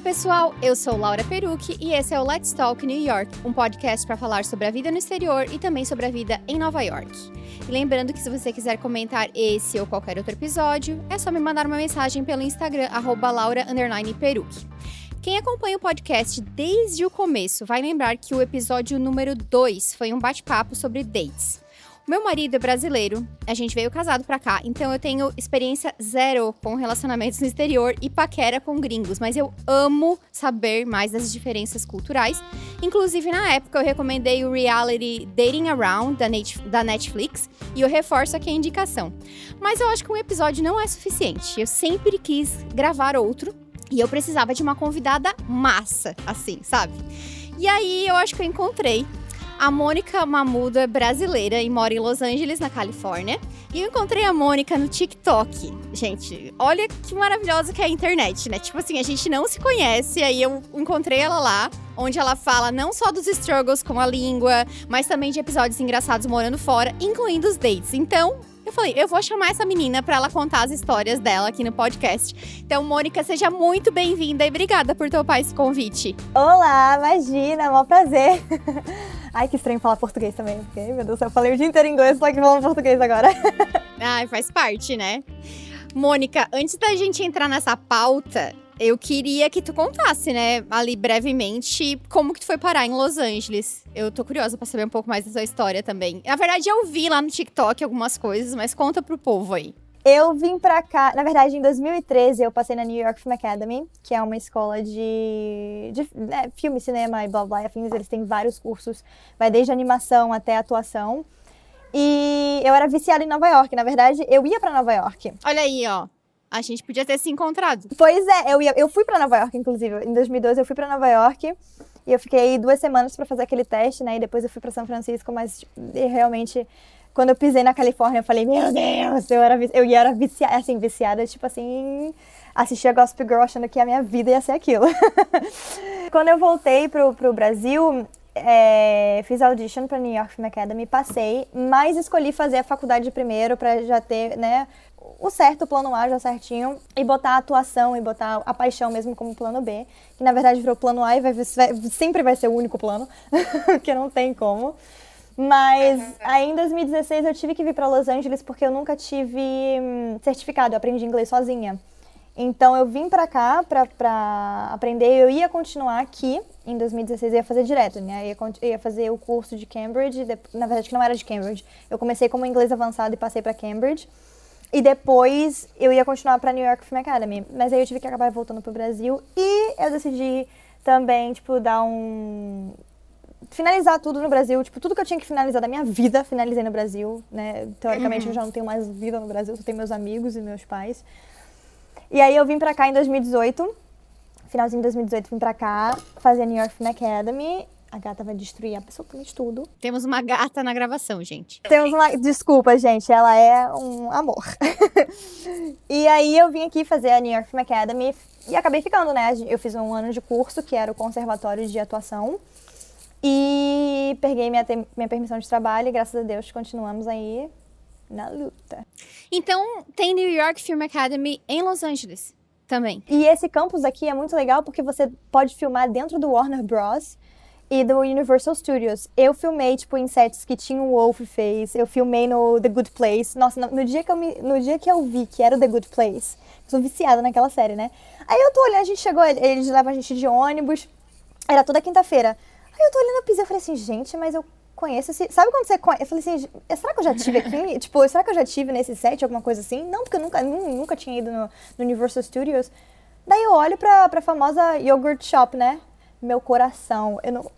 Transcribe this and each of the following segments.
Olá, pessoal! Eu sou Laura Perucci e esse é o Let's Talk New York, um podcast para falar sobre a vida no exterior e também sobre a vida em Nova York. E lembrando que se você quiser comentar esse ou qualquer outro episódio, é só me mandar uma mensagem pelo Instagram, laura_perucci. Quem acompanha o podcast desde o começo vai lembrar que o episódio número 2 foi um bate-papo sobre dates. Meu marido é brasileiro, a gente veio casado pra cá, então eu tenho experiência zero com relacionamentos no exterior e paquera com gringos, mas eu amo saber mais das diferenças culturais. Inclusive, na época, eu recomendei o reality Dating Around da Netflix e eu reforço aqui a indicação. Mas eu acho que um episódio não é suficiente. Eu sempre quis gravar outro e eu precisava de uma convidada massa, assim, sabe? E aí eu acho que eu encontrei a Mônica Mamudo é brasileira e mora em Los Angeles, na Califórnia. E eu encontrei a Mônica no TikTok. Gente, olha que maravilhosa que é a internet, né? Tipo assim, a gente não se conhece, aí eu encontrei ela lá, onde ela fala não só dos struggles com a língua, mas também de episódios engraçados morando fora, incluindo os dates. Então, eu falei, eu vou chamar essa menina para ela contar as histórias dela aqui no podcast. Então, Mônica, seja muito bem-vinda e obrigada por topar esse convite. Olá, imagina, é um prazer. Ai, que estranho falar português também, porque, meu Deus, eu falei o dia inteiro inglês, só que falando português agora. Ai, faz parte, né? Mônica, antes da gente entrar nessa pauta, eu queria que tu contasse, né, ali brevemente, como que tu foi parar em Los Angeles. Eu tô curiosa pra saber um pouco mais da sua história também. Na verdade, eu vi lá no TikTok algumas coisas, mas conta pro povo aí. Eu vim pra cá, na verdade, em 2013 eu passei na New York Film Academy, que é uma escola de, de né, filme, cinema e blá blá afins. Eles têm vários cursos, vai desde animação até atuação. E eu era viciada em Nova York. Na verdade, eu ia para Nova York. Olha aí, ó. A gente podia ter se encontrado. Pois é, eu, ia, eu fui para Nova York, inclusive. Em 2012 eu fui para Nova York e eu fiquei duas semanas para fazer aquele teste, né? E depois eu fui para São Francisco, mas tipo, realmente quando eu pisei na Califórnia, eu falei, meu Deus, eu era, eu era viciada, assim, viciada, tipo assim, assistia Gospel Girl achando que a minha vida ia ser aquilo. quando eu voltei pro, pro Brasil, é, fiz audition para New York Film Academy, passei, mas escolhi fazer a faculdade primeiro para já ter, né, o certo, plano A já certinho, e botar a atuação e botar a paixão mesmo como plano B, que na verdade virou plano A e vai, vai, sempre vai ser o único plano, que não tem como. Mas aí em 2016 eu tive que vir para Los Angeles porque eu nunca tive hum, certificado, eu aprendi inglês sozinha. Então eu vim para cá para aprender, eu ia continuar aqui em 2016, eu ia fazer direto, né? Eu ia, eu ia fazer o curso de Cambridge, na verdade que não era de Cambridge. Eu comecei como inglês avançado e passei para Cambridge. E depois eu ia continuar para New York Film Academy, mas aí eu tive que acabar voltando pro Brasil e eu decidi também, tipo, dar um finalizar tudo no Brasil. Tipo, tudo que eu tinha que finalizar da minha vida, finalizei no Brasil, né? Teoricamente uhum. eu já não tenho mais vida no Brasil, só tenho meus amigos e meus pais. E aí eu vim pra cá em 2018, finalzinho de 2018 vim pra cá, fazer New York Film Academy. A gata vai destruir absolutamente tudo. Temos uma gata na gravação, gente. Temos uma. Desculpa, gente, ela é um amor. e aí eu vim aqui fazer a New York Film Academy e acabei ficando, né? Eu fiz um ano de curso, que era o Conservatório de Atuação. E peguei minha, minha permissão de trabalho e graças a Deus continuamos aí na luta. Então, tem New York Film Academy em Los Angeles também. E esse campus aqui é muito legal porque você pode filmar dentro do Warner Bros. e do Universal Studios. Eu filmei, tipo, em sets que tinha o Wolf fez, eu filmei no The Good Place. Nossa, no, dia que eu, me, no dia que eu vi que era o The Good Place, eu sou viciada naquela série, né? Aí eu tô olhando, a gente chegou, eles levam a gente de ônibus, era toda quinta-feira. Aí eu tô olhando a pizza e falei assim, gente, mas eu conheço esse. Sabe quando você conhece? Eu falei assim, será que eu já tive aqui? tipo, será que eu já tive nesse set, alguma coisa assim? Não, porque eu nunca, nunca tinha ido no, no Universal Studios. Daí eu olho pra, pra famosa yogurt shop, né? Meu coração, eu não,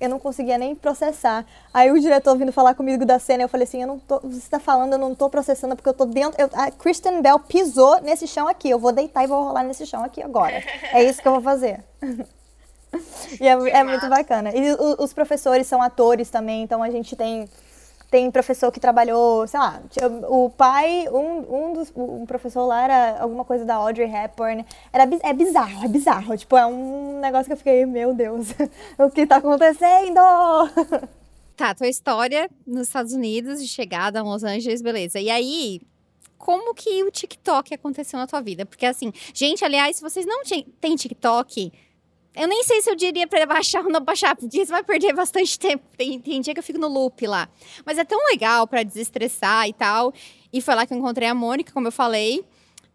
eu não conseguia nem processar. Aí o diretor vindo falar comigo da cena, eu falei assim, eu não tô, você tá falando, eu não tô processando porque eu tô dentro, eu, a Kristen Bell pisou nesse chão aqui, eu vou deitar e vou rolar nesse chão aqui agora. É isso que eu vou fazer. e é, é, muito bacana. E os professores são atores também, então a gente tem tem professor que trabalhou, sei lá, o pai, um, um dos, um professor lá era alguma coisa da Audrey Hepburn. Era, é bizarro, é bizarro. Tipo, é um negócio que eu fiquei, meu Deus, o que tá acontecendo? Tá, tua história nos Estados Unidos, de chegada a Los Angeles, beleza. E aí, como que o TikTok aconteceu na tua vida. Porque assim, gente, aliás, se vocês não têm TikTok, eu nem sei se eu diria pra baixar ou não baixar, porque você vai perder bastante tempo. Tem, tem dia que eu fico no loop lá. Mas é tão legal para desestressar e tal. E foi lá que eu encontrei a Mônica, como eu falei.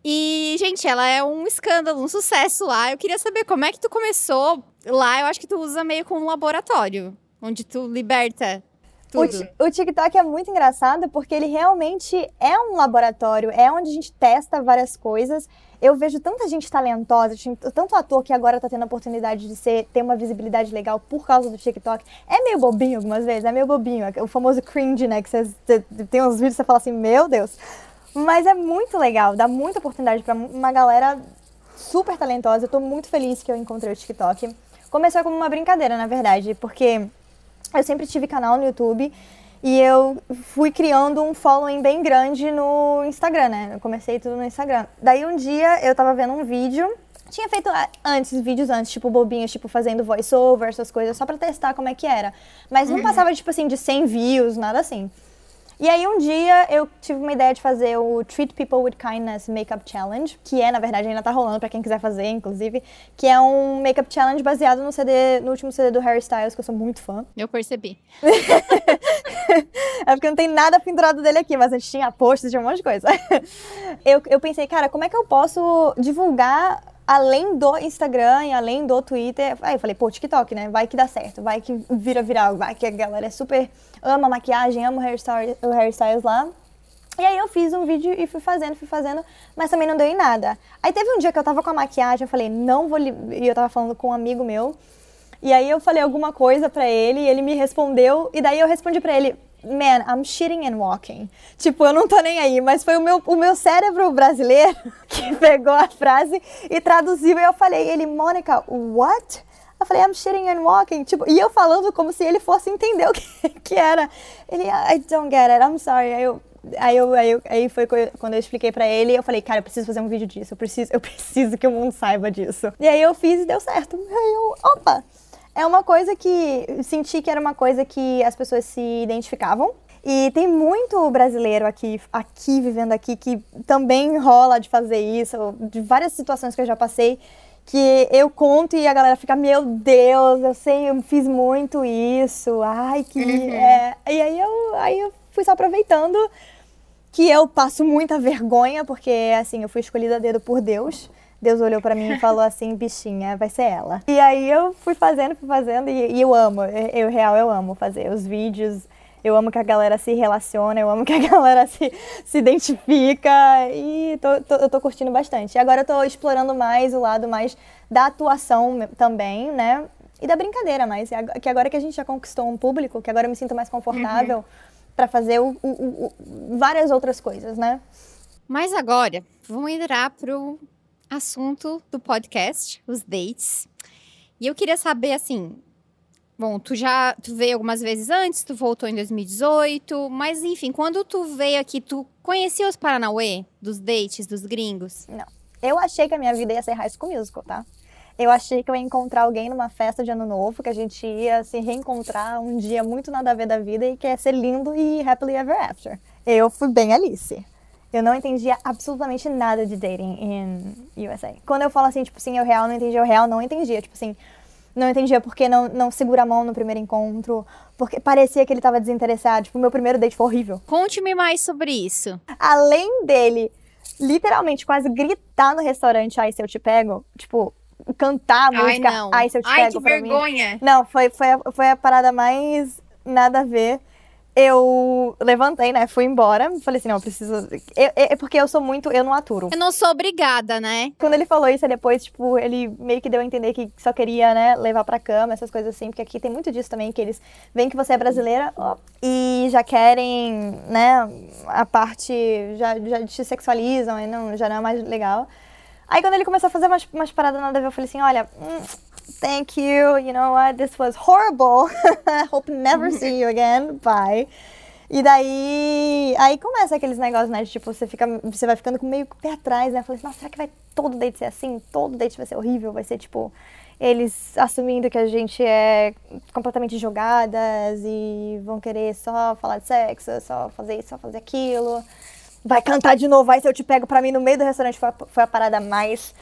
E, gente, ela é um escândalo, um sucesso lá. Eu queria saber como é que tu começou lá. Eu acho que tu usa meio como um laboratório, onde tu liberta tudo. O, o TikTok é muito engraçado porque ele realmente é um laboratório, é onde a gente testa várias coisas. Eu vejo tanta gente talentosa, tanto ator que agora tá tendo a oportunidade de ser, ter uma visibilidade legal por causa do TikTok. É meio bobinho algumas vezes, é meio bobinho. É o famoso cringe, né? Que tem uns vídeos que você fala assim, meu Deus. Mas é muito legal, dá muita oportunidade para uma galera super talentosa. Eu tô muito feliz que eu encontrei o TikTok. Começou como uma brincadeira, na verdade, porque eu sempre tive canal no YouTube e eu fui criando um following bem grande no Instagram, né? Eu comecei tudo no Instagram. Daí um dia eu tava vendo um vídeo tinha feito antes, vídeos antes, tipo, bobinhos, tipo, fazendo voiceover, essas coisas, só pra testar como é que era. Mas não uhum. passava, tipo assim, de 100 views, nada assim. E aí um dia eu tive uma ideia de fazer o Treat People with Kindness Makeup Challenge, que é, na verdade, ainda tá rolando para quem quiser fazer, inclusive, que é um makeup challenge baseado no CD, no último CD do Harry Styles, que eu sou muito fã. Eu percebi. é porque não tem nada pendurado dele aqui, mas a gente tinha posts, tinha um monte de coisa. eu, eu pensei, cara, como é que eu posso divulgar além do Instagram e além do Twitter, aí eu falei, pô, TikTok, né? Vai que dá certo, vai que vira viral, vai que a galera é super ama maquiagem, ama o o hairstyles lá. E aí eu fiz um vídeo e fui fazendo, fui fazendo, mas também não deu em nada. Aí teve um dia que eu tava com a maquiagem, eu falei, não vou. E eu tava falando com um amigo meu. E aí eu falei alguma coisa para ele e ele me respondeu. E daí eu respondi para ele, man, I'm shitting and walking. Tipo, eu não tô nem aí, mas foi o meu, o meu cérebro brasileiro que pegou a frase e traduziu. E eu falei, ele, Mônica, what? Eu falei, I'm shitting and walking. Tipo, e eu falando como se ele fosse entender o que, que era. Ele, I don't get it, I'm sorry. Aí eu, aí, eu, aí, eu, aí foi quando eu expliquei pra ele, eu falei, cara, eu preciso fazer um vídeo disso, eu preciso, eu preciso que o mundo saiba disso. E aí eu fiz e deu certo. Aí eu, opa! É uma coisa que senti que era uma coisa que as pessoas se identificavam. E tem muito brasileiro aqui, aqui vivendo aqui, que também rola de fazer isso, de várias situações que eu já passei, que eu conto e a galera fica, meu Deus, eu sei, eu fiz muito isso, ai que. Uhum. É... E aí eu, aí eu fui só aproveitando que eu passo muita vergonha, porque assim, eu fui escolhida a dedo por Deus. Deus olhou para mim e falou assim, bichinha, vai ser ela. E aí eu fui fazendo, fui fazendo, e, e eu amo, eu real eu amo fazer os vídeos, eu amo que a galera se relaciona, eu amo que a galera se, se identifica e tô, tô, eu tô curtindo bastante. E agora eu tô explorando mais o lado mais da atuação também, né? E da brincadeira mais. Que agora que a gente já conquistou um público, que agora eu me sinto mais confortável uhum. para fazer o, o, o, várias outras coisas, né? Mas agora, vamos entrar pro assunto do podcast, os dates. E eu queria saber, assim, bom, tu já tu veio algumas vezes antes, tu voltou em 2018, mas enfim, quando tu veio aqui, tu conhecia os Paranauê dos dates, dos gringos? Não. Eu achei que a minha vida ia ser High School Musical, tá? Eu achei que eu ia encontrar alguém numa festa de ano novo, que a gente ia se reencontrar um dia muito nada a ver da vida e que ia ser lindo e happily ever after. Eu fui bem Alice. Eu não entendia absolutamente nada de dating em USA. Quando eu falo assim, tipo assim, eu real não entendia, eu real não entendia. Tipo assim, não entendia porque não, não segura a mão no primeiro encontro, porque parecia que ele tava desinteressado. Tipo, o meu primeiro date foi horrível. Conte-me mais sobre isso. Além dele literalmente quase gritar no restaurante, ai, se eu te pego, tipo, cantar a música, ai, não. ai, se eu te ai, pego. Ai, que vergonha. Mim. Não, foi, foi, a, foi a parada mais nada a ver eu levantei, né? Fui embora. Falei assim, não, preciso. É porque eu sou muito. Eu não aturo. Eu não sou obrigada, né? Quando ele falou isso, depois, tipo, ele meio que deu a entender que só queria, né, levar pra cama, essas coisas assim. Porque aqui tem muito disso também, que eles veem que você é brasileira ó, e já querem, né, a parte. Já, já te sexualizam e não, já não é mais legal. Aí quando ele começou a fazer umas, umas paradas nada a ver, eu falei assim, olha. Hum, thank you. You know what? This was horrible. Hope never see you again. Bye. E daí, aí começa aqueles negócios, né? De, tipo, você, fica, você vai ficando com meio pé atrás, né? Falei assim, nossa, será que vai todo date ser assim? Todo date vai ser horrível? Vai ser, tipo, eles assumindo que a gente é completamente jogadas e vão querer só falar de sexo, só fazer isso, só fazer aquilo. vai cantar de novo, vai se eu te pego pra mim no meio do restaurante. Foi a, foi a parada mais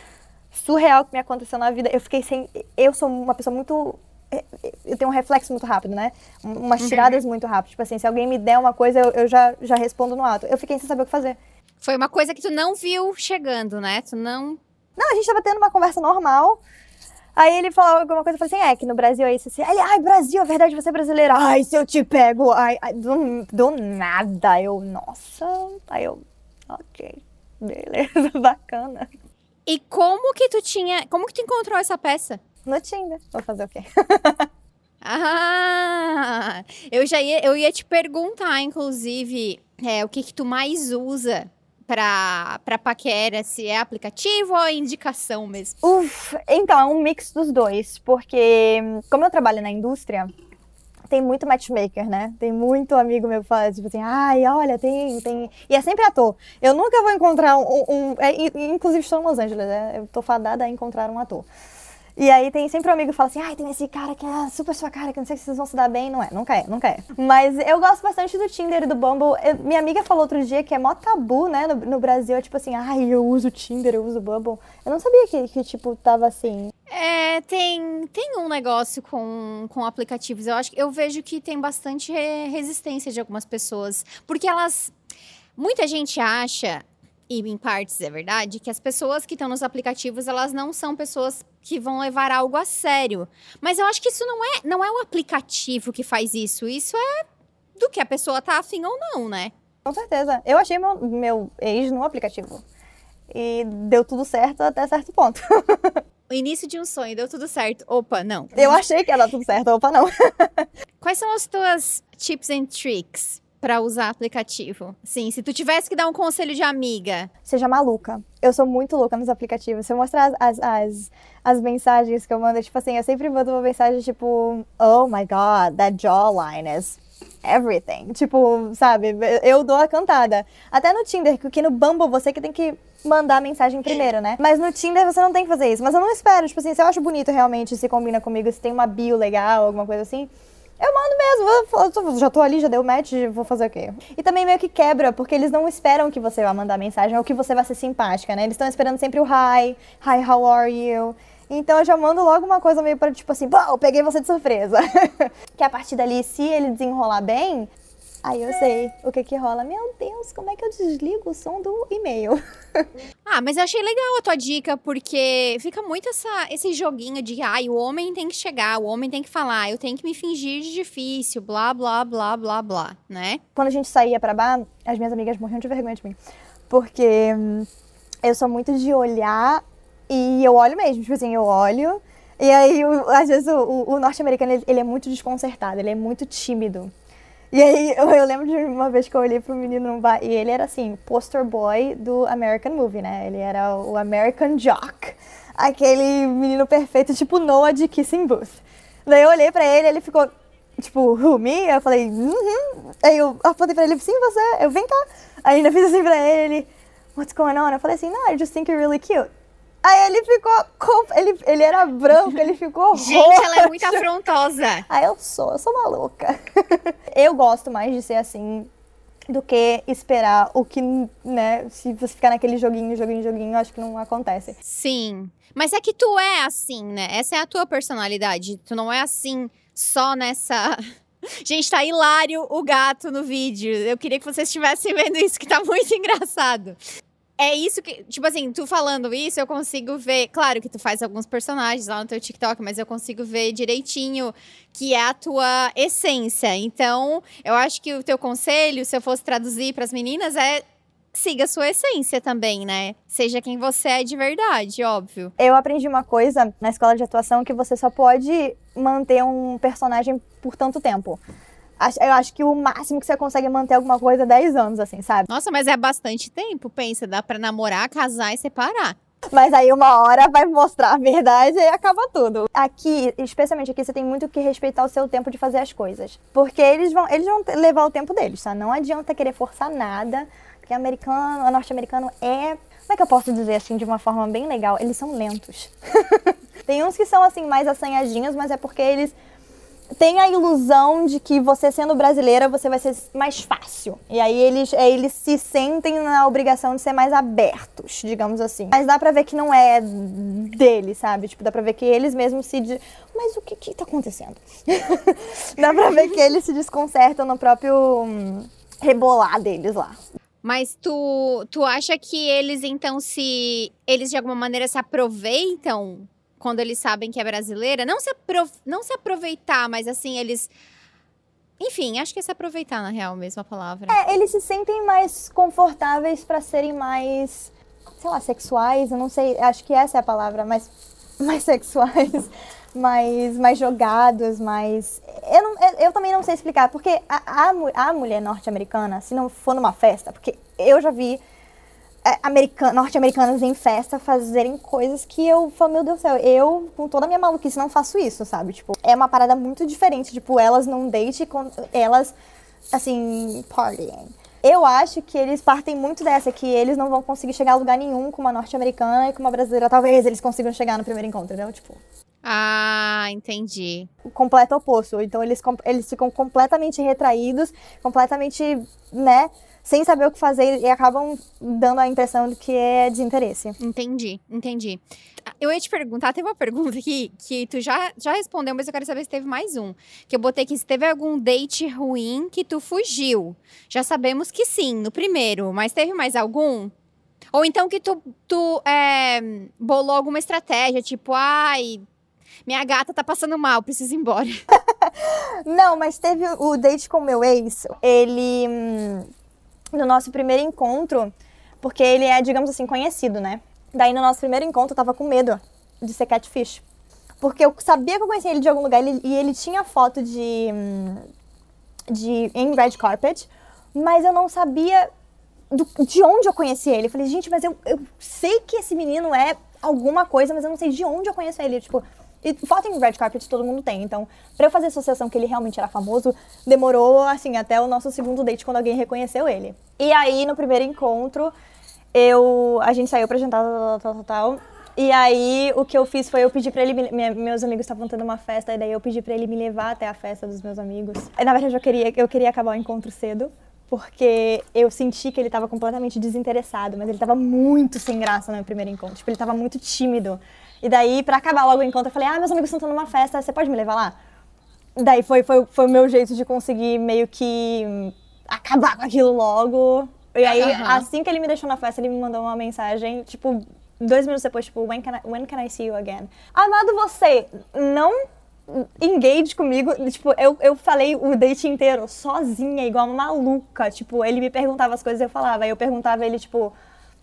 surreal que me aconteceu na vida. Eu fiquei sem. Eu sou uma pessoa muito. é, Eu tenho um reflexo muito rápido, né? Umas tiradas muito rápidas. Tipo assim, se alguém me der uma coisa, eu, eu já, já respondo no ato. Eu fiquei sem saber o que fazer. Foi uma coisa que tu não viu chegando, né? Tu não. Não, a gente tava tendo uma conversa normal. Aí ele falou alguma coisa, eu falei assim, é, que no Brasil é isso assim. Aí ele, ai, Brasil, é verdade, você é brasileira. Ai, se eu te pego. Ai, ai, do, do nada. Eu, nossa. Aí eu, ok, beleza, bacana. E como que tu tinha. Como que tu encontrou essa peça? No Tinder, vou fazer o quê? Ah! Eu já ia, eu ia te perguntar, inclusive, é, o que que tu mais usa pra, pra paquera, se é aplicativo ou é indicação mesmo? Uf, então, é um mix dos dois, porque como eu trabalho na indústria, tem muito matchmaker, né? Tem muito amigo meu que fala, tipo assim, ai, olha, tem, tem... E é sempre ator. Eu nunca vou encontrar um... um- é, in- inclusive, estou em Los Angeles, né? Eu tô fadada a encontrar um ator. E aí tem sempre um amigo que fala assim, ai, tem esse cara que é super sua cara, que não sei se vocês vão se dar bem. Não é, nunca é, nunca é. Mas eu gosto bastante do Tinder e do Bumble. Eu- minha amiga falou outro dia que é mó tabu, né, no, no Brasil. Tipo assim, ai, eu uso Tinder, eu uso Bumble. Eu não sabia que, que tipo, tava assim. É, tem, tem um negócio com, com aplicativos. Eu acho eu vejo que tem bastante re- resistência de algumas pessoas. Porque elas. Muita gente acha, e em partes é verdade, que as pessoas que estão nos aplicativos, elas não são pessoas que vão levar algo a sério. Mas eu acho que isso não é, não é o aplicativo que faz isso. Isso é do que a pessoa tá afim ou não, né? Com certeza. Eu achei meu, meu ex no aplicativo. E deu tudo certo até certo ponto. Início de um sonho, deu tudo certo. Opa, não. Eu achei que ia dar tudo certo, opa, não. Quais são as tuas tips and tricks pra usar aplicativo? Sim, se tu tivesse que dar um conselho de amiga. Seja maluca. Eu sou muito louca nos aplicativos. Se eu mostrar as, as, as, as mensagens que eu mando, tipo assim, eu sempre mando uma mensagem tipo, oh my god, that jawline is everything. Tipo, sabe? Eu dou a cantada. Até no Tinder, que no Bumble você que tem que mandar mensagem primeiro, né? Mas no Tinder você não tem que fazer isso. Mas eu não espero, tipo assim, se eu acho bonito realmente, se combina comigo, se tem uma bio legal, alguma coisa assim. Eu mando mesmo, eu já tô ali, já deu match, vou fazer o quê? E também meio que quebra, porque eles não esperam que você vá mandar mensagem ou que você vá ser simpática, né? Eles estão esperando sempre o hi, hi, how are you? Então eu já mando logo uma coisa meio para tipo assim, pô, peguei você de surpresa. que a partir dali, se ele desenrolar bem, aí eu sei o que que rola. Meu Deus, como é que eu desligo o som do e-mail? Ah, mas eu achei legal a tua dica, porque fica muito essa, esse joguinho de, ai, o homem tem que chegar, o homem tem que falar, eu tenho que me fingir de difícil, blá, blá, blá, blá, blá, né? quando a gente saía pra bar, as minhas amigas morriam de vergonha de mim. Porque hum, eu sou muito de olhar e eu olho mesmo. Tipo assim, eu olho. E aí, o- às vezes, o, o- norte-americano, ele, ele é muito desconcertado, ele é muito tímido. E aí, eu, eu lembro de uma vez que eu olhei pro menino no bar, e ele era assim, poster boy do American Movie, né? Ele era o American Jock. Aquele menino perfeito, tipo Noah de Kissing Booth. Daí eu olhei pra ele, ele ficou, tipo, who, me? Eu falei, uhum. Aí eu apontei pra ele, sim, você. Eu, vem cá. Aí ainda fiz assim pra ele, ele, what's going on? Eu falei assim, no, I just think you're really cute. Aí ele ficou, ele, ele era branco, ele ficou Gente, ela é muito afrontosa. Ah, eu sou, eu sou maluca. eu gosto mais de ser assim do que esperar o que, né, se você ficar naquele joguinho, joguinho, joguinho, acho que não acontece. Sim. Mas é que tu é assim, né? Essa é a tua personalidade. Tu não é assim só nessa. Gente, tá hilário o gato no vídeo. Eu queria que vocês estivessem vendo isso, que tá muito engraçado. É isso que, tipo assim, tu falando isso, eu consigo ver. Claro que tu faz alguns personagens lá no teu TikTok, mas eu consigo ver direitinho que é a tua essência. Então, eu acho que o teu conselho, se eu fosse traduzir pras meninas, é siga a sua essência também, né? Seja quem você é de verdade, óbvio. Eu aprendi uma coisa na escola de atuação que você só pode manter um personagem por tanto tempo. Eu acho que o máximo que você consegue manter alguma coisa é 10 anos, assim, sabe? Nossa, mas é bastante tempo, pensa, dá pra namorar, casar e separar. Mas aí uma hora vai mostrar a verdade e acaba tudo. Aqui, especialmente aqui, você tem muito que respeitar o seu tempo de fazer as coisas. Porque eles vão, eles vão levar o tempo deles, tá? Não adianta querer forçar nada. Porque americano, norte-americano é. Como é que eu posso dizer assim de uma forma bem legal? Eles são lentos. tem uns que são assim mais assanhadinhos, mas é porque eles tem a ilusão de que você sendo brasileira você vai ser mais fácil. E aí eles, eles se sentem na obrigação de ser mais abertos, digamos assim. Mas dá pra ver que não é deles, sabe? Tipo, dá pra ver que eles mesmos se. De... Mas o que que tá acontecendo? dá pra ver que eles se desconcertam no próprio hum, rebolar deles lá. Mas tu, tu acha que eles então se. Eles de alguma maneira se aproveitam quando eles sabem que é brasileira, não se, não se aproveitar, mas assim, eles. Enfim, acho que é se aproveitar, na real, mesmo a palavra. É, eles se sentem mais confortáveis para serem mais, sei lá, sexuais, eu não sei, acho que essa é a palavra, mais, mais sexuais, mais, mais jogados, mais. Eu, não, eu, eu também não sei explicar, porque a, a, a mulher norte-americana, se não for numa festa, porque eu já vi é, norte-americanas em festa fazerem coisas que eu falo, meu Deus do céu, eu, com toda a minha maluquice, não faço isso, sabe? Tipo, é uma parada muito diferente. Tipo, elas num date, com, elas, assim, partying. Eu acho que eles partem muito dessa, que eles não vão conseguir chegar a lugar nenhum com uma norte-americana e com uma brasileira. Talvez eles consigam chegar no primeiro encontro, entendeu? Tipo. Ah, entendi. O completo oposto. Então eles, eles ficam completamente retraídos, completamente, né? Sem saber o que fazer e acabam dando a impressão de que é desinteresse. Entendi, entendi. Eu ia te perguntar, teve uma pergunta aqui que tu já, já respondeu, mas eu quero saber se teve mais um. Que eu botei aqui, se teve algum date ruim que tu fugiu. Já sabemos que sim, no primeiro, mas teve mais algum? Ou então que tu, tu é, bolou alguma estratégia, tipo, ai, minha gata tá passando mal, preciso ir embora. Não, mas teve o date com o meu ex, ele. Hum, no nosso primeiro encontro, porque ele é, digamos assim, conhecido, né? Daí no nosso primeiro encontro eu tava com medo de ser catfish. Porque eu sabia que eu conhecia ele de algum lugar ele, e ele tinha foto de, de em red carpet, mas eu não sabia do, de onde eu conhecia ele. Eu falei, gente, mas eu, eu sei que esse menino é alguma coisa, mas eu não sei de onde eu conheço ele. Tipo, e foto em red carpet todo mundo tem. Então, para eu fazer associação que ele realmente era famoso, demorou, assim, até o nosso segundo date, quando alguém reconheceu ele. E aí, no primeiro encontro, eu... A gente saiu pra jantar, tal, tal, tal, tal. E aí, o que eu fiz foi eu pedir pra ele. Me, meus amigos estavam tendo uma festa, e daí eu pedi pra ele me levar até a festa dos meus amigos. Na verdade, eu queria, eu queria acabar o encontro cedo, porque eu senti que ele estava completamente desinteressado, mas ele estava muito sem graça no primeiro encontro. Tipo, ele estava muito tímido. E daí, pra acabar logo o encontro, eu falei, ah, meus amigos estão numa festa, você pode me levar lá? Daí foi, foi, foi o meu jeito de conseguir meio que acabar com aquilo logo. E aí, uhum. assim que ele me deixou na festa, ele me mandou uma mensagem, tipo, dois minutos depois, tipo, when can I, when can I see you again? Amado você, não engage comigo. Tipo, eu, eu falei o date inteiro sozinha, igual uma maluca. Tipo, ele me perguntava as coisas eu falava. Aí eu perguntava ele, tipo,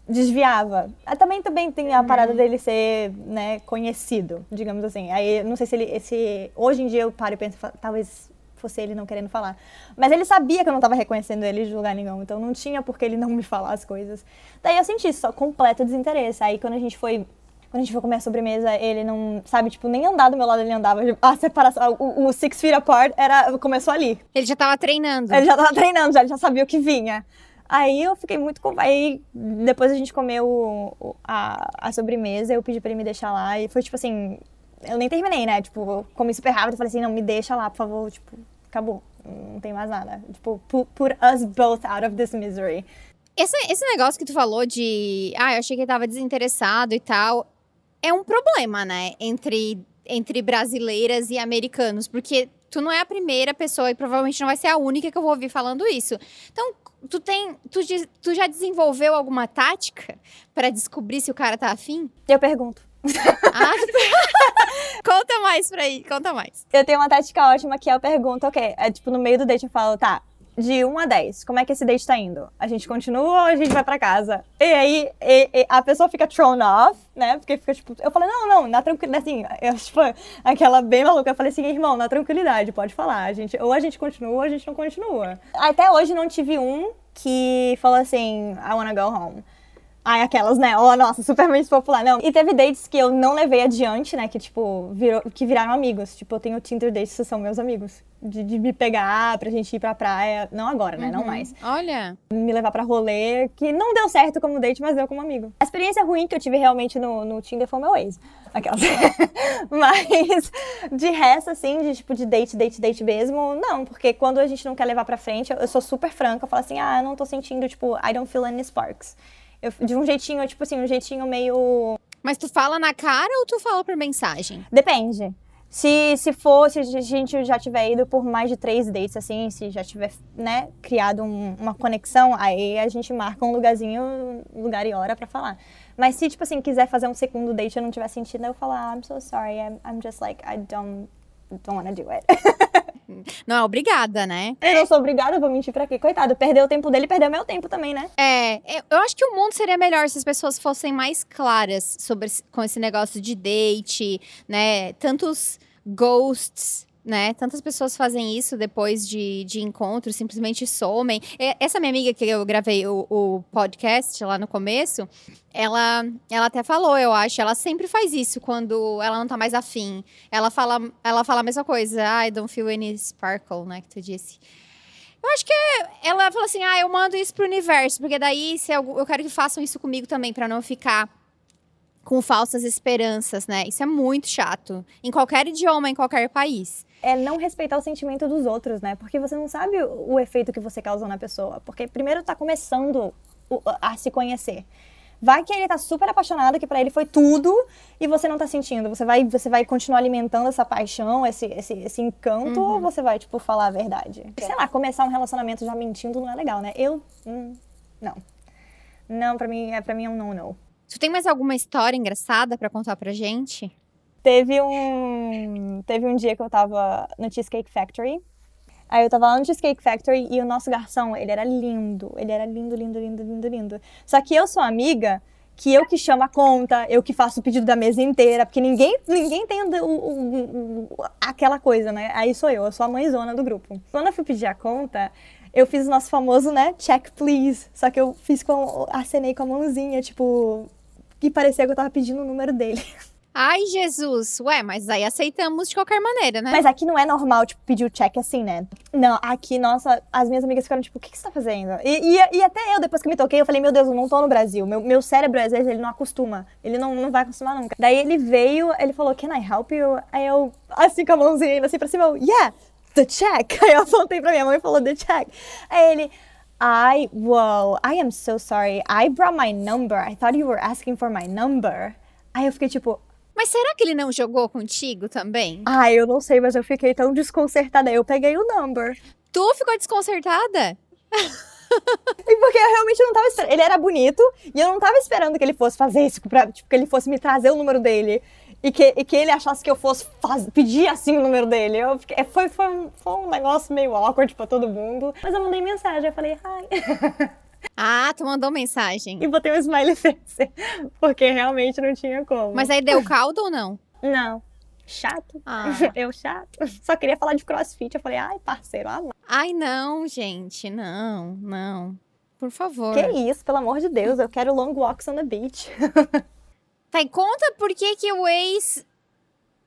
desviava. Ah, também também tem a uhum. parada dele ser, né, conhecido, digamos assim. Aí não sei se ele esse hoje em dia eu paro e penso, talvez fosse ele não querendo falar. Mas ele sabia que eu não estava reconhecendo ele de lugar nenhum, então não tinha por que ele não me falar as coisas. Daí eu senti só completo desinteresse. Aí quando a gente foi quando a gente foi comer a sobremesa, ele não, sabe, tipo, nem andar do meu lado ele andava. A separação, o, o six feet apart era, começou ali. Ele já tava treinando. Ele já tava treinando, já, ele já sabia o que vinha. Aí eu fiquei muito. Aí depois a gente comeu a, a sobremesa, eu pedi pra ele me deixar lá. E foi tipo assim. Eu nem terminei, né? Tipo, eu comi super rápido. Falei assim: não, me deixa lá, por favor. Tipo, acabou. Não tem mais nada. Tipo, put, put us both out of this misery. Esse, esse negócio que tu falou de. Ah, eu achei que ele tava desinteressado e tal. É um problema, né? Entre, entre brasileiras e americanos. Porque tu não é a primeira pessoa e provavelmente não vai ser a única que eu vou ouvir falando isso. Então, tu tem. Tu, tu já desenvolveu alguma tática para descobrir se o cara tá afim? Eu pergunto. Ah, conta mais pra aí, conta mais. Eu tenho uma tática ótima que é eu pergunto, ok, é tipo no meio do date eu falo, tá, de 1 a 10, como é que esse date tá indo? A gente continua ou a gente vai pra casa? E aí e, e a pessoa fica thrown off, né? Porque fica tipo, eu falei, não, não, na tranquilidade, assim, eu, tipo, aquela bem maluca, eu falei assim, irmão, na tranquilidade, pode falar, a gente, ou a gente continua ou a gente não continua. Até hoje não tive um que falou assim, I wanna go home. Ai, aquelas, né? Oh, nossa, supermente popular. Não. E teve dates que eu não levei adiante, né? Que, tipo, virou, que viraram amigos. Tipo, eu tenho Tinder dates que são meus amigos. De, de, me pegar pra gente ir pra praia. Não agora, né? Uhum. Não mais. Olha. Me levar pra rolê, que não deu certo como date, mas deu como amigo. A experiência ruim que eu tive realmente no, no Tinder foi o meu ex. Aquelas. mas, de resto, assim, de tipo, de date, date, date mesmo, não. Porque quando a gente não quer levar pra frente, eu, eu sou super franca. Eu falo assim, ah, eu não tô sentindo, tipo, I don't feel any sparks. Eu, de um jeitinho, tipo assim, um jeitinho meio. Mas tu fala na cara ou tu fala por mensagem? Depende. Se, se for, se a gente já tiver ido por mais de três dates, assim, se já tiver, né, criado um, uma conexão, aí a gente marca um lugarzinho, lugar e hora pra falar. Mas se, tipo assim, quiser fazer um segundo date e eu não tiver sentido, eu falo, ah, I'm so sorry, I'm, I'm just like, I don't, don't wanna do it. Não é obrigada, né? Eu não sou obrigada, vou mentir pra quê? Coitado, perdeu o tempo dele, perdeu meu tempo também, né? É, eu acho que o mundo seria melhor se as pessoas fossem mais claras sobre com esse negócio de date, né? Tantos ghosts né? Tantas pessoas fazem isso depois de, de encontros, simplesmente somem. Essa minha amiga que eu gravei o, o, podcast lá no começo, ela, ela até falou, eu acho, ela sempre faz isso quando ela não tá mais afim. Ela fala, ela fala a mesma coisa, I don't feel any sparkle, né, que tu disse. Eu acho que ela falou assim, ah, eu mando isso pro universo, porque daí se eu, eu quero que façam isso comigo também, para não ficar com falsas esperanças, né? Isso é muito chato. Em qualquer idioma, em qualquer país é não respeitar o sentimento dos outros, né? Porque você não sabe o, o efeito que você causou na pessoa. Porque primeiro tá começando a se conhecer. Vai que ele tá super apaixonado, que para ele foi tudo, e você não tá sentindo. Você vai, você vai continuar alimentando essa paixão, esse, esse, esse encanto, uhum. ou você vai, tipo, falar a verdade? É. Sei lá, começar um relacionamento já mentindo não é legal, né? Eu. Hum, não. Não, pra mim, é, pra mim é um não-não. Tu tem mais alguma história engraçada para contar pra gente? Teve um, teve um dia que eu tava no Cheesecake Factory. Aí eu tava lá no Cheesecake Factory e o nosso garçom, ele era lindo. Ele era lindo, lindo, lindo, lindo, lindo. Só que eu sou amiga que eu que chamo a conta, eu que faço o pedido da mesa inteira, porque ninguém, ninguém tem o, o, o, aquela coisa, né? Aí sou eu, eu sou a mãezona do grupo. Quando eu fui pedir a conta, eu fiz o nosso famoso, né, check please. Só que eu fiz com, acenei com a mãozinha, tipo, e parecia que eu tava pedindo o número dele. Ai, Jesus. Ué, mas aí aceitamos de qualquer maneira, né? Mas aqui não é normal, tipo, pedir o check assim, né? Não, aqui, nossa, as minhas amigas ficaram tipo, o que, que você tá fazendo? E, e, e, até eu, depois que me toquei, eu falei, meu Deus, eu não tô no Brasil. Meu, meu cérebro, às vezes, ele não acostuma. Ele não, não vai acostumar nunca. Daí ele veio, ele falou, can I help you? Aí eu, assim, com a mãozinha assim pra cima, eu, yeah, the check. Aí eu apontei pra minha mãe e falou, the check. Aí ele... I, whoa, I am so sorry. I brought my number. I thought you were asking for my number. Aí eu fiquei tipo, mas será que ele não jogou contigo também? Ah, eu não sei, mas eu fiquei tão desconcertada. Eu peguei o number. Tu ficou desconcertada? e porque eu realmente não tava esperando. Ele era bonito e eu não tava esperando que ele fosse fazer isso, pra, tipo, que ele fosse me trazer o número dele. E que, e que ele achasse que eu fosse faz, pedir assim o número dele. Eu fiquei, foi, foi, um, foi um negócio meio awkward pra todo mundo. Mas eu mandei mensagem, eu falei, hi. Ah, tu mandou mensagem. E botei um smiley face. Porque realmente não tinha como. Mas aí deu caldo ou não? Não. Chato. Ah. Eu chato. Só queria falar de crossfit. Eu falei, ai, parceiro, ah, Ai, não, gente. Não, não. Por favor. Que isso, pelo amor de Deus. Eu quero long walks on the beach. Tá, e conta por que, que o ex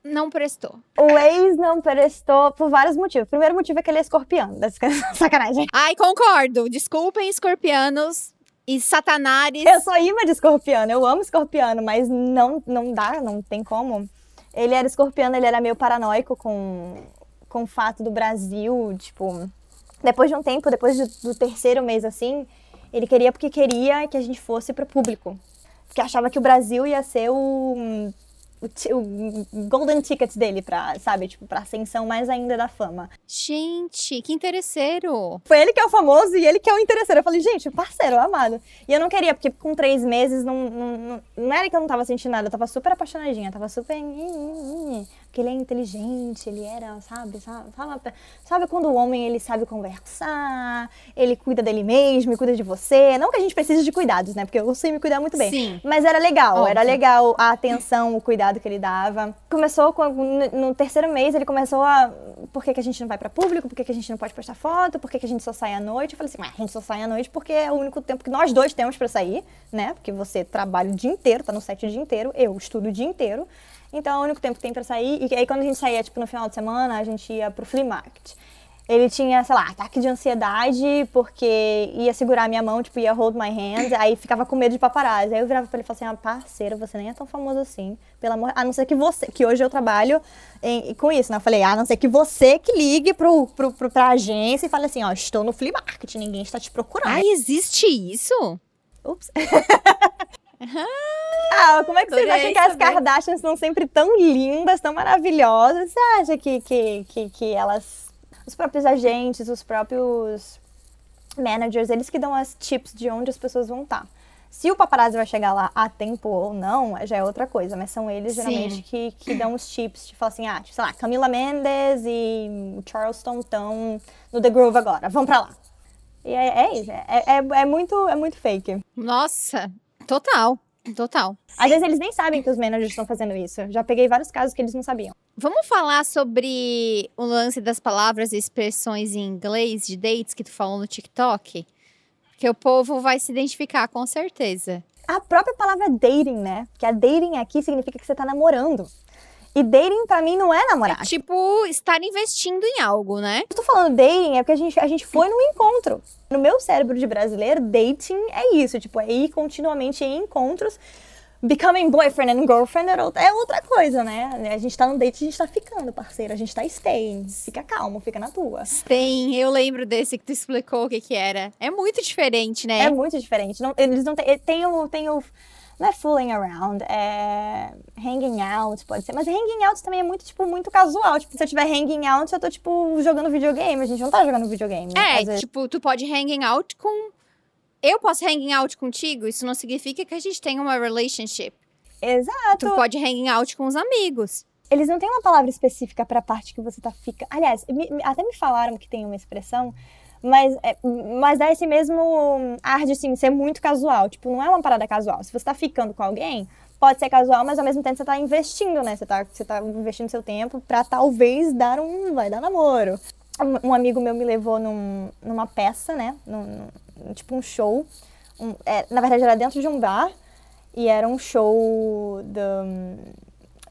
não prestou. O ex não prestou por vários motivos. O primeiro motivo é que ele é escorpião. Sacanagem. Ai, concordo. Desculpem, escorpianos e satanares. Eu sou imã de escorpiano. Eu amo escorpiano, mas não, não dá, não tem como. Ele era escorpiano, ele era meio paranoico com, com o fato do Brasil, tipo... Depois de um tempo, depois do, do terceiro mês, assim, ele queria porque queria que a gente fosse pro público. Porque achava que o Brasil ia ser o o, o golden ticket dele pra, sabe, tipo, pra ascensão mais ainda da fama. Gente, que interesseiro! Foi ele que é o famoso e ele que é o interesseiro. Eu falei, gente, parceiro, amado. E eu não queria, porque com três meses não, não, não, não era que eu não tava sentindo nada, eu tava super apaixonadinha, tava super que ele é inteligente, ele era, sabe, sabe, sabe quando o homem ele sabe conversar, ele cuida dele mesmo, cuida de você. Não que a gente precise de cuidados, né? Porque eu sei me cuidar muito bem. Sim. Mas era legal, Óbvio. era legal a atenção, o cuidado que ele dava. Começou com, no terceiro mês, ele começou a por que, que a gente não vai pra público, por que, que a gente não pode postar foto, por que, que a gente só sai à noite. Eu falei assim, mas a gente só sai à noite porque é o único tempo que nós dois temos pra sair, né? Porque você trabalha o dia inteiro, tá no set o dia inteiro, eu estudo o dia inteiro. Então é o único tempo que tem pra sair. E aí quando a gente saía, tipo, no final de semana, a gente ia pro flea market ele tinha, sei lá, ataque de ansiedade porque ia segurar minha mão, tipo, ia hold my hand, aí ficava com medo de paparazzi. Aí eu virava pra ele e falava assim, ah, parceiro, você nem é tão famoso assim, pelo amor... A não ser que você, que hoje eu trabalho em, com isso, né? Eu falei, ah, a não ser que você que ligue pro, pro, pro, pra agência e fale assim, ó, estou no flea market, ninguém está te procurando. Ah, existe isso? Ups. ah, como é que vocês acham que as Kardashians são sempre tão lindas, tão maravilhosas? Você acha que, que, que, que elas os próprios agentes, os próprios managers, eles que dão as tips de onde as pessoas vão estar. Se o paparazzi vai chegar lá a tempo ou não, já é outra coisa, mas são eles geralmente que, que dão os tips, falar assim, ah, tipo, sei lá, Camila Mendes e Charleston estão no The Grove agora, vão pra lá. E é, é isso, é, é, é, muito, é muito fake. Nossa, total. Total. Às vezes eles nem sabem que os managers estão fazendo isso. Já peguei vários casos que eles não sabiam. Vamos falar sobre o lance das palavras e expressões em inglês de dates que tu falou no TikTok? Que o povo vai se identificar com certeza. A própria palavra dating, né? Que a dating aqui significa que você tá namorando. E dating pra mim não é namorar. É tipo, estar investindo em algo, né? Eu tô falando dating é porque a gente, a gente foi num encontro. No meu cérebro de brasileiro, dating é isso. Tipo, é ir continuamente em encontros. Becoming boyfriend and girlfriend é outra coisa, né? A gente tá no date, a gente tá ficando, parceiro. A gente tá staying. Fica calmo, fica na tua. Staying, eu lembro desse que tu explicou o que que era. É muito diferente, né? É muito diferente. Não, eles não têm... Tem o... Tem o não é fooling around, é hanging out, pode ser. Mas hanging out também é muito, tipo, muito casual. Tipo, se eu tiver hanging out, eu tô, tipo, jogando videogame. A gente não tá jogando videogame. É, tipo, tu pode hanging out com... Eu posso hanging out contigo, isso não significa que a gente tenha uma relationship. Exato. Tu pode hanging out com os amigos. Eles não têm uma palavra específica pra parte que você tá fica. Aliás, me, até me falaram que tem uma expressão mas, é, mas dá esse mesmo ar de assim, ser muito casual. Tipo, não é uma parada casual. Se você tá ficando com alguém, pode ser casual, mas ao mesmo tempo você tá investindo, né? Você tá, você tá investindo seu tempo pra talvez dar um. Vai dar namoro. Um, um amigo meu me levou num, numa peça, né? Num, num, tipo um show. Um, é, na verdade, era dentro de um bar. E era um show do.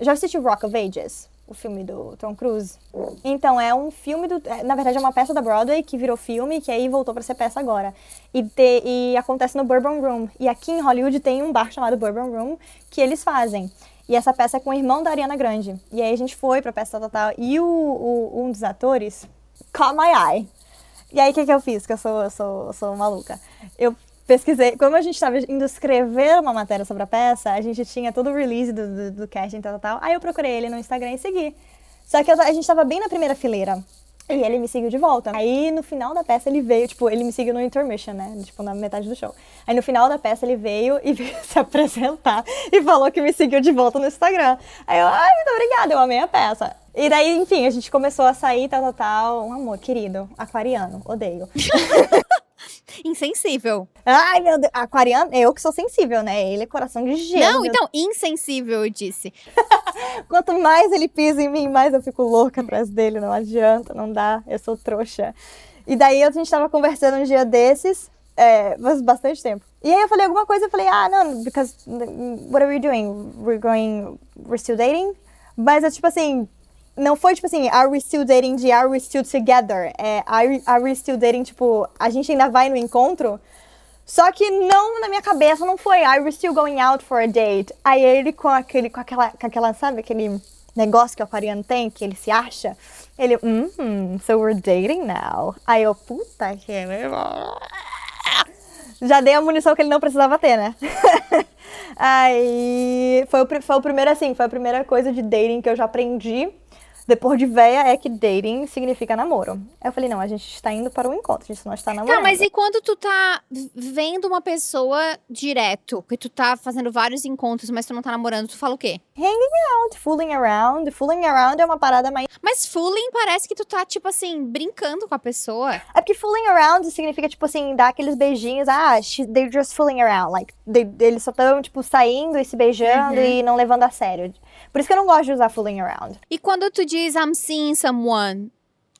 Já assistiu Rock of Ages? O filme do Tom Cruise. Então, é um filme do. É, na verdade, é uma peça da Broadway que virou filme, que aí voltou para ser peça agora. E, te, e acontece no Bourbon Room. E aqui em Hollywood tem um bar chamado Bourbon Room que eles fazem. E essa peça é com o irmão da Ariana Grande. E aí a gente foi pra peça total. E o, o um dos atores caught my eye. E aí o que, que eu fiz? Que eu sou, eu sou, eu sou maluca. Eu pesquisei, como a gente estava indo escrever uma matéria sobre a peça, a gente tinha todo o release do, do, do casting e tal, tal, Aí eu procurei ele no Instagram e segui. Só que a gente estava bem na primeira fileira. E ele me seguiu de volta. Aí no final da peça ele veio, tipo, ele me seguiu no intermission, né? Tipo, na metade do show. Aí no final da peça ele veio e veio se apresentar e falou que me seguiu de volta no Instagram. Aí eu, ai, muito obrigada, eu amei a peça. E daí, enfim, a gente começou a sair, tal, tal, tal. Um amor, querido, aquariano, odeio. insensível. Ai, meu Deus. Aquariano, eu que sou sensível, né? Ele é coração de gelo. Não, então, insensível, eu disse. Quanto mais ele pisa em mim, mais eu fico louca atrás dele. Não adianta, não dá. Eu sou trouxa. E daí a gente tava conversando um dia desses, é, faz bastante tempo. E aí eu falei alguma coisa, eu falei, ah, não, because what are we doing? We're going, we're still dating? Mas é tipo assim, não foi tipo assim, are we still dating de are we still together? É, are, are we still dating, tipo, a gente ainda vai no encontro? Só que não na minha cabeça, não foi are we still going out for a date? Aí ele com aquele, com aquela, com aquela, sabe, aquele negócio que o aquariano tem, que ele se acha, ele, hum, hum so we're dating now. Aí eu, puta que. Já dei a munição que ele não precisava ter, né? Aí foi o, foi o primeiro, assim, foi a primeira coisa de dating que eu já aprendi depois de véia é que dating significa namoro. Aí eu falei, não, a gente está indo para o um encontro, a gente não está namorando. Tá, mas e quando tu tá vendo uma pessoa direto, que tu tá fazendo vários encontros, mas tu não tá namorando, tu fala o quê? Hanging out, fooling around. Fooling around é uma parada mais... Mas fooling parece que tu tá, tipo assim, brincando com a pessoa. É porque fooling around significa, tipo assim, dar aqueles beijinhos, ah, they're just fooling around. Like, they, eles só estão, tipo, saindo e se beijando uhum. e não levando a sério. Por isso que eu não gosto de usar fooling around. E quando tu diz I'm seeing someone,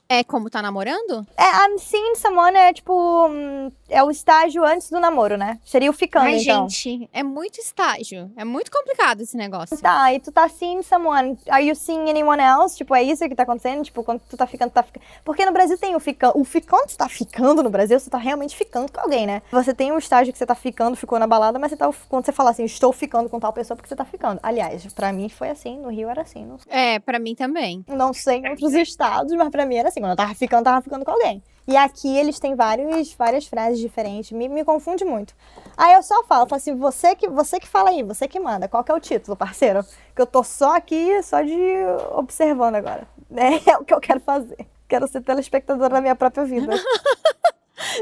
É como tá namorando? É, I'm seeing someone é tipo. hum, É o estágio antes do namoro, né? Seria o ficando, Ai, então. gente, é muito estágio. É muito complicado esse negócio. Tá, e tu tá seeing someone. Are you seeing anyone else? Tipo, é isso que tá acontecendo? Tipo, quando tu tá ficando, tá ficando. Porque no Brasil tem o ficando. O ficando, tu tá ficando no Brasil, você tá realmente ficando com alguém, né? Você tem um estágio que você tá ficando, ficou na balada, mas você tá. Quando você fala assim, estou ficando com tal pessoa, porque você tá ficando. Aliás, pra mim foi assim, no Rio era assim. Não, É, pra mim também. não sei em outros estados, mas pra mim era assim. Quando eu tava ficando, tava ficando com alguém. E aqui eles têm vários, várias frases diferentes. Me, me confunde muito. Aí eu só falo, falo assim, você que, você que fala aí, você que manda. Qual que é o título, parceiro? Que eu tô só aqui, só de observando agora. É, é o que eu quero fazer. Quero ser telespectadora da minha própria vida.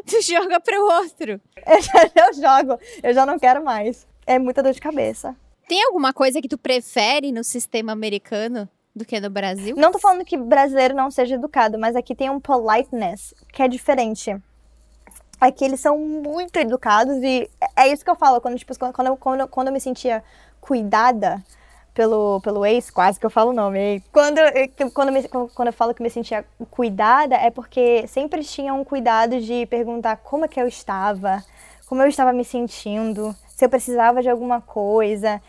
Tu joga pro outro. Eu já eu jogo, eu já não quero mais. É muita dor de cabeça. Tem alguma coisa que tu prefere no sistema americano do que no Brasil? Não tô falando que brasileiro não seja educado, mas aqui tem um politeness que é diferente. Aqui eles são muito educados e é isso que eu falo quando, tipo, quando, eu, quando, quando eu me sentia cuidada pelo, pelo ex, quase que eu falo o nome. Quando, eu- quando, me- quando eu falo que me sentia cuidada, é porque sempre tinha um cuidado de perguntar como é que eu estava, como eu estava me sentindo, se eu precisava de alguma coisa.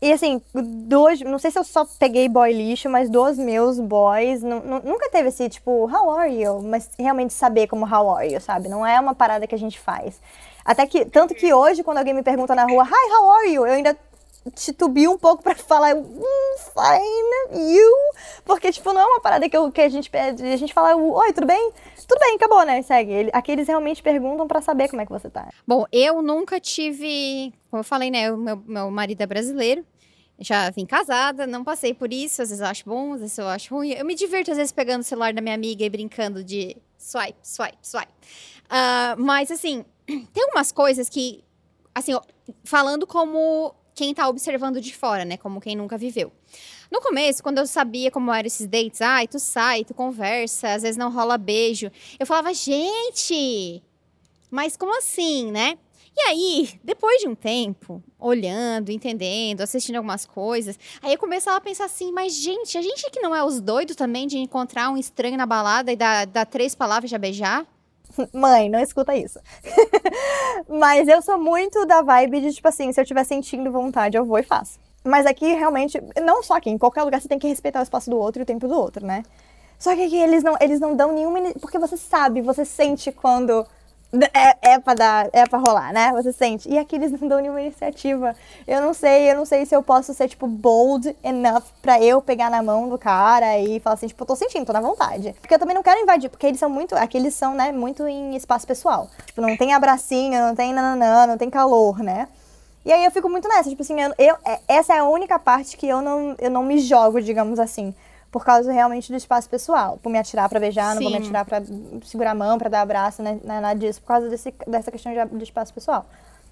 E assim, dois, não sei se eu só peguei boy lixo, mas dos meus boys, nu- nu- nunca teve esse tipo, how are you? Mas realmente saber como how are you, sabe? Não é uma parada que a gente faz. Até que, tanto que hoje, quando alguém me pergunta na rua, hi, how are you? Eu ainda titubio um pouco pra falar, hum, fine, you? Porque, tipo, não é uma parada que, eu, que a gente pede, a gente fala, oi, tudo bem? Tudo bem, acabou, né? Segue. Aqui eles realmente perguntam pra saber como é que você tá. Bom, eu nunca tive. Como eu falei, né? O meu, meu marido é brasileiro. Já vim casada, não passei por isso. Às vezes eu acho bom, às vezes eu acho ruim. Eu me divirto, às vezes, pegando o celular da minha amiga e brincando de swipe, swipe, swipe. Ah, mas, assim, tem algumas coisas que. Assim, falando como quem tá observando de fora, né? Como quem nunca viveu. No começo, quando eu sabia como eram esses dates, ai, tu sai, tu conversa, às vezes não rola beijo. Eu falava, gente, mas como assim, né? E aí, depois de um tempo, olhando, entendendo, assistindo algumas coisas, aí eu começava a pensar assim, mas gente, a gente que não é os doidos também de encontrar um estranho na balada e dar, dar três palavras e já beijar? Mãe, não escuta isso. Mas eu sou muito da vibe de, tipo assim, se eu estiver sentindo vontade, eu vou e faço. Mas aqui, realmente, não só aqui, em qualquer lugar você tem que respeitar o espaço do outro e o tempo do outro, né? Só que aqui eles não, eles não dão nenhuma. Porque você sabe, você sente quando é, é pra dar, é pra rolar, né? Você sente. E aqui eles não dão nenhuma iniciativa. Eu não sei, eu não sei se eu posso ser, tipo, bold enough pra eu pegar na mão do cara e falar assim, tipo, eu tô sentindo, tô na vontade. Porque eu também não quero invadir, porque eles são muito. Aqui eles são, né, muito em espaço pessoal. Tipo, não tem abracinho, não tem nananã, não tem calor, né? E aí eu fico muito nessa, tipo assim, eu, eu- é- essa é a única parte que eu não, eu não me jogo, digamos assim. Por causa realmente do espaço pessoal. Por me atirar pra beijar, não vou me Sim. atirar pra segurar a mão, pra dar abraço, né? não é Nada disso, por causa desse, dessa questão de, de espaço pessoal.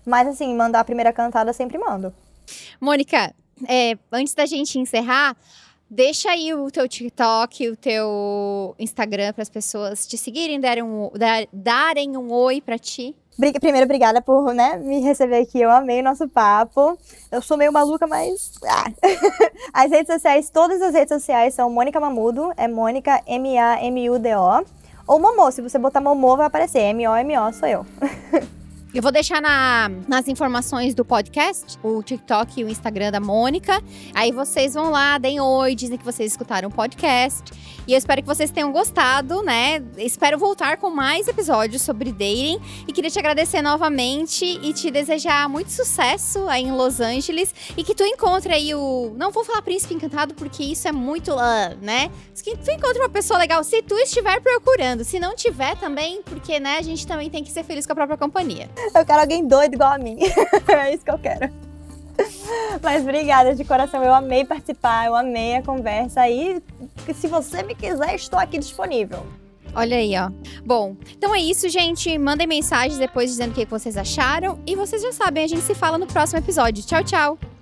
Mas assim, mandar a primeira cantada sempre mando. Mônica, é, antes da gente encerrar, deixa aí o teu TikTok, o teu Instagram para as pessoas te seguirem, darem um, dar- darem um oi para ti. Primeiro, obrigada por né, me receber aqui. Eu amei o nosso papo. Eu sou meio maluca, mas. ah. As redes sociais, todas as redes sociais são Mônica Mamudo, é Mônica M-A-M-U-D-O. Ou Momô, se você botar Momô, vai aparecer. M-O-M-O, sou eu. Eu vou deixar na- nas informações do podcast o TikTok e o Instagram da Mônica. Aí vocês vão lá, deem oi, dizem que vocês escutaram o podcast. E eu espero que vocês tenham gostado, né? Espero voltar com mais episódios sobre dating. E queria te agradecer novamente e te desejar muito sucesso aí em Los Angeles. E que tu encontre aí o. Não vou falar príncipe encantado, porque isso é muito, ah, né? Que tu encontre uma pessoa legal se tu estiver procurando. Se não tiver também, porque, né, a gente também tem que ser feliz com a própria companhia. Eu quero alguém doido igual a mim. é isso que eu quero. Mas obrigada de coração. Eu amei participar, eu amei a conversa. E se você me quiser, estou aqui disponível. Olha aí, ó. Bom, então é isso, gente. Mandem mensagens depois dizendo o que vocês acharam. E vocês já sabem, a gente se fala no próximo episódio. Tchau, tchau!